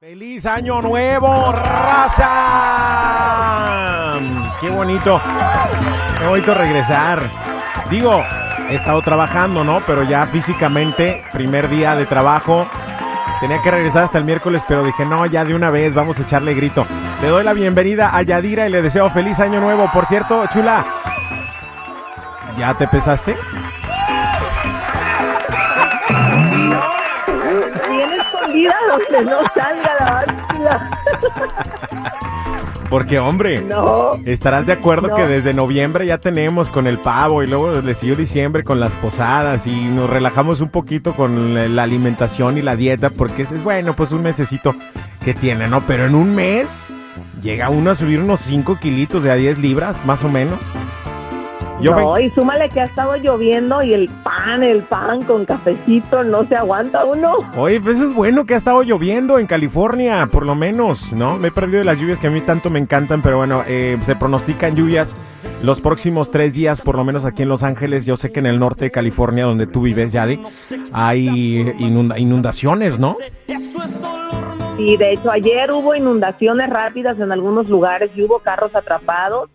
¡Feliz Año Nuevo, raza! ¡Qué bonito! ¡Qué bonito regresar! Digo, he estado trabajando, ¿no? Pero ya físicamente, primer día de trabajo. Tenía que regresar hasta el miércoles, pero dije, no, ya de una vez, vamos a echarle grito. Le doy la bienvenida a Yadira y le deseo feliz año nuevo. Por cierto, chula, ¿ya te pesaste? No salga la báscula. Porque, hombre, No. estarás de acuerdo No. que desde noviembre ya tenemos con el pavo y luego le siguió diciembre con las posadas y nos relajamos un poquito con la alimentación y la dieta porque es bueno, pues un mesecito que tiene, ¿no? Pero en un mes llega uno a subir unos 5 kilitos de a 10 libras, más o menos. Yo no, ven- y súmale que ha estado lloviendo y el pan, el pan con cafecito, no se aguanta uno. Oye, pues es bueno que ha estado lloviendo en California, por lo menos, ¿no? Me he perdido de las lluvias que a mí tanto me encantan, pero bueno, eh, se pronostican lluvias los próximos tres días, por lo menos aquí en Los Ángeles. Yo sé que en el norte de California, donde tú vives, Yadi, hay inunda- inundaciones, ¿no? Y de hecho ayer hubo inundaciones rápidas en algunos lugares y hubo carros atrapados.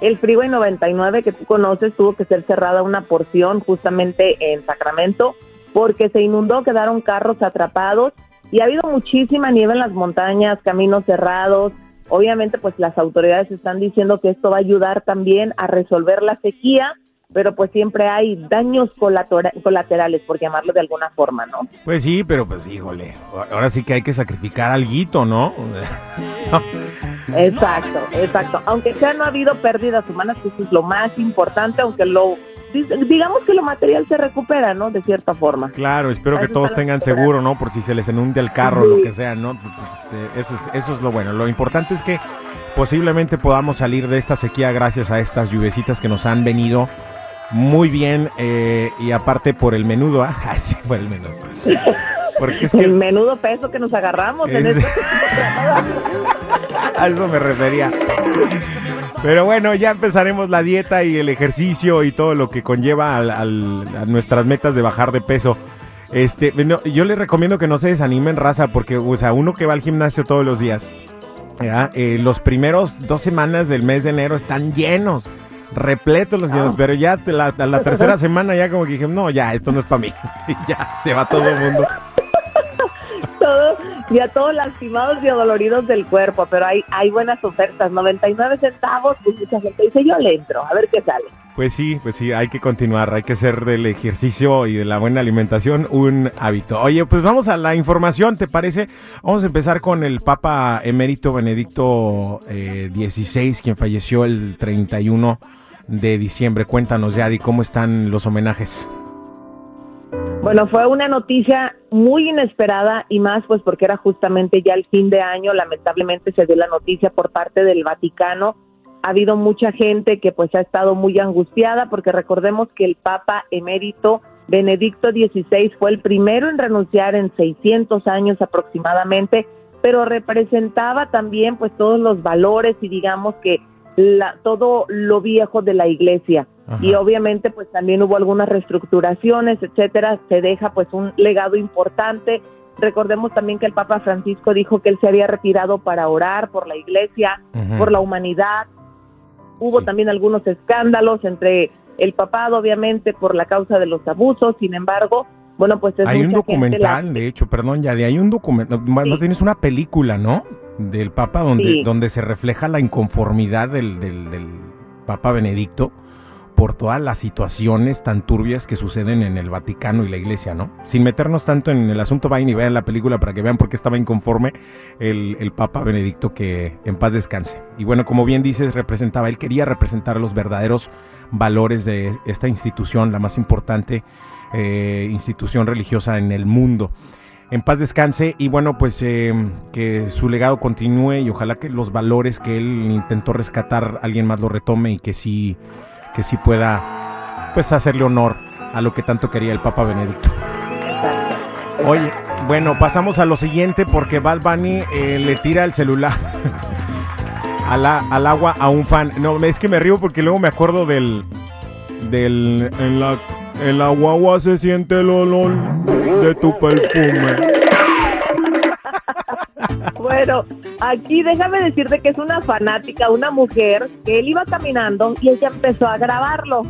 El Freeway 99 que tú conoces tuvo que ser cerrada una porción justamente en Sacramento porque se inundó, quedaron carros atrapados y ha habido muchísima nieve en las montañas, caminos cerrados. Obviamente pues las autoridades están diciendo que esto va a ayudar también a resolver la sequía, pero pues siempre hay daños colaterales, por llamarlo de alguna forma, ¿no? Pues sí, pero pues híjole, ahora sí que hay que sacrificar alguito, ¿no? Exacto, exacto. Aunque sea no ha habido pérdidas humanas, que eso es lo más importante, aunque lo digamos que lo material se recupera, ¿no? De cierta forma. Claro, espero que todos tengan seguro, ¿no? Por si se les inunde el carro, Sí. lo que sea, ¿no? Pues, este, eso, es, eso es lo bueno. Lo importante es que posiblemente podamos salir de esta sequía gracias a estas lluvecitas que nos han venido muy bien eh, y aparte por el menudo, ¿ah? Sí, por el menudo. Porque es El que menudo peso que nos agarramos en Es- este a eso me refería. Pero bueno, ya empezaremos la dieta y el ejercicio y todo lo que conlleva al- al- a nuestras metas de bajar de peso. Este, no, yo les recomiendo que no se desanimen, raza, porque, o sea, uno que va al gimnasio todos los días. Eh, los primeros dos semanas del mes de enero están llenos, repletos los llenos, Ah. pero ya la, a la tercera semana ya como que dije, no, ya, esto no es para mí. Y ya se va todo el mundo. Ya todos lastimados y adoloridos del cuerpo, pero hay, hay buenas ofertas, 99 centavos, pues mucha gente dice, yo le entro, a ver qué sale. Pues sí, pues sí, hay que continuar, hay que hacer del ejercicio y de la buena alimentación un hábito. Oye, pues vamos a la información, ¿te parece? Vamos a empezar con el Papa Emérito Benedicto eh, XVI, quien falleció el 31 de diciembre. Cuéntanos, Yadi, ¿cómo están los homenajes? Bueno, fue una noticia muy inesperada y más pues porque era justamente ya el fin de año, lamentablemente se dio la noticia por parte del Vaticano. Ha habido mucha gente que pues ha estado muy angustiada porque recordemos que el Papa emérito Benedicto XVI fue el primero en renunciar en 600 años aproximadamente, pero representaba también pues todos los valores y digamos que la, todo lo viejo de la iglesia Ajá. y obviamente pues también hubo algunas reestructuraciones, etcétera, se deja pues un legado importante. Recordemos también que el Papa Francisco dijo que él se había retirado para orar por la iglesia, por la humanidad. Hubo Sí. también algunos escándalos entre el papado, obviamente, por la causa de los abusos. Sin embargo, bueno, pues es Hay un gente documental, la- de hecho, perdón, Yadi, hay un documental, más Sí. más bien es una película, ¿no? Del Papa donde, Sí. donde se refleja la inconformidad del, del, del Papa Benedicto por todas las situaciones tan turbias que suceden en el Vaticano y la Iglesia, ¿no? Sin meternos tanto en el asunto, vayan y vean la película para que vean por qué estaba inconforme el, Papa Benedicto, que en paz descanse. Y bueno, como bien dices, representaba, él quería representar los verdaderos valores de esta institución, la más importante eh, institución religiosa en el mundo. en paz descanse y bueno, pues eh, que su legado continúe y ojalá que los valores que él intentó rescatar alguien más lo retome y que sí, que sí pueda pues hacerle honor a lo que tanto quería el Papa Benedicto. Oye, bueno, pasamos a lo siguiente porque Bad Bunny eh, le tira el celular al agua a un fan. No, es que me río porque luego me acuerdo del del en la en la guagua se siente el olor de tu perfume. Bueno, aquí déjame decirte que es una fanática, una mujer, que él iba caminando y ella empezó a grabarlo.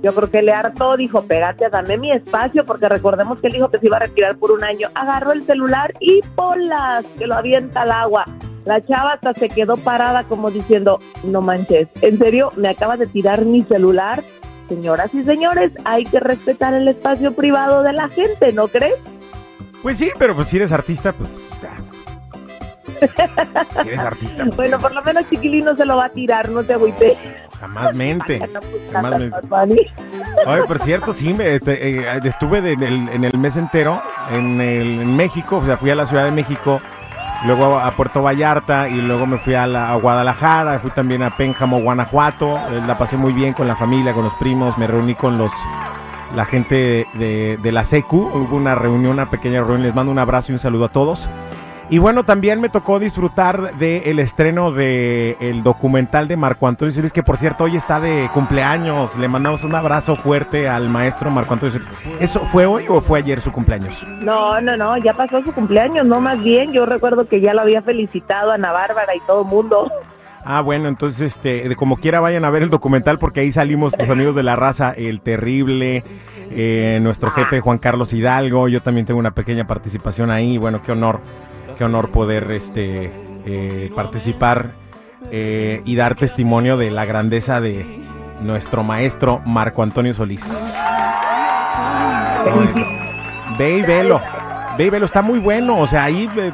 Yo creo que le hartó, dijo, pégate, dame mi espacio, porque recordemos que él dijo que se iba a retirar por un año. Agarró el celular y polas, que lo avienta al agua. La chava hasta se quedó parada como diciendo, no manches, en serio, me acaba de tirar mi celular señoras y señores, hay que respetar el espacio privado de la gente, ¿no crees? Pues sí, pero pues si eres artista, pues. Si eres artista. Pues, bueno, por lo menos Chiquilino se lo va a tirar, no te agüites. Jamás mente. Jamás mente. Oye, por cierto, sí, me, este, eh, estuve en el mes entero en, el, en México, o sea, fui a la Ciudad de México luego a Puerto Vallarta y luego me fui a, la, Guadalajara, fui también a Pénjamo, Guanajuato, eh, la pasé muy bien con la familia, con los primos, me reuní con los la gente de, de la SECU, hubo una reunión, una pequeña reunión, les mando un abrazo y un saludo a todos. Y bueno, también me tocó disfrutar del estreno del el documental de Marco Antonio Solís, que por cierto hoy está de cumpleaños. Le mandamos un abrazo fuerte al maestro Marco Antonio Solís. ¿Eso fue hoy o fue ayer su cumpleaños? No, no, no, ya pasó su cumpleaños, no más bien. Yo recuerdo que ya lo había felicitado Ana Bárbara y todo el mundo. Ah, bueno, entonces, este, de como quiera vayan a ver el documental porque ahí salimos los amigos de la raza, el terrible, eh, nuestro jefe Juan Carlos Hidalgo, yo también tengo una pequeña participación ahí, bueno, qué honor qué honor poder este, eh, participar eh, y dar testimonio de la grandeza de nuestro maestro Marco Antonio Solís. Ve y velo, ve y velo, está muy bueno, o sea, ahí eh,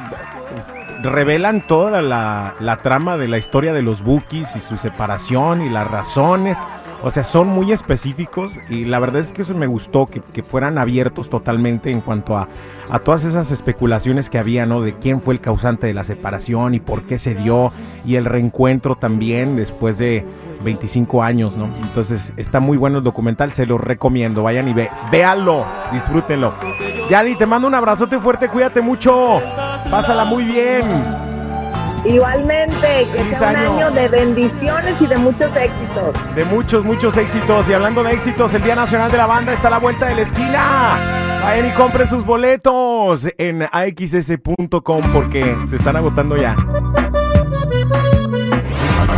revelan toda la, la trama de la historia de los Bookies y su separación y las razones. O sea, son muy específicos y la verdad es que eso me gustó, que, fueran abiertos totalmente en cuanto a, a, todas esas especulaciones que había, ¿no? De quién fue el causante de la separación y por qué se dio y el reencuentro también después de 25 años, ¿no? Entonces está muy bueno el documental, se lo recomiendo, vayan y ve, véanlo, disfrútenlo. Yadi, te mando un abrazote fuerte, cuídate mucho, pásala muy bien. Igualmente, que sea un año. de bendiciones y de muchos éxitos. De muchos, muchos éxitos. Y hablando de éxitos, el Día Nacional de la Banda está a la vuelta de la esquina. Vayan y compren sus boletos en axs.com porque se están agotando ya.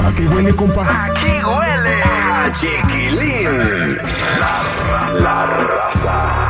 Aquí huele, compa. Aquí huele a chiquilín. La raza. La raza.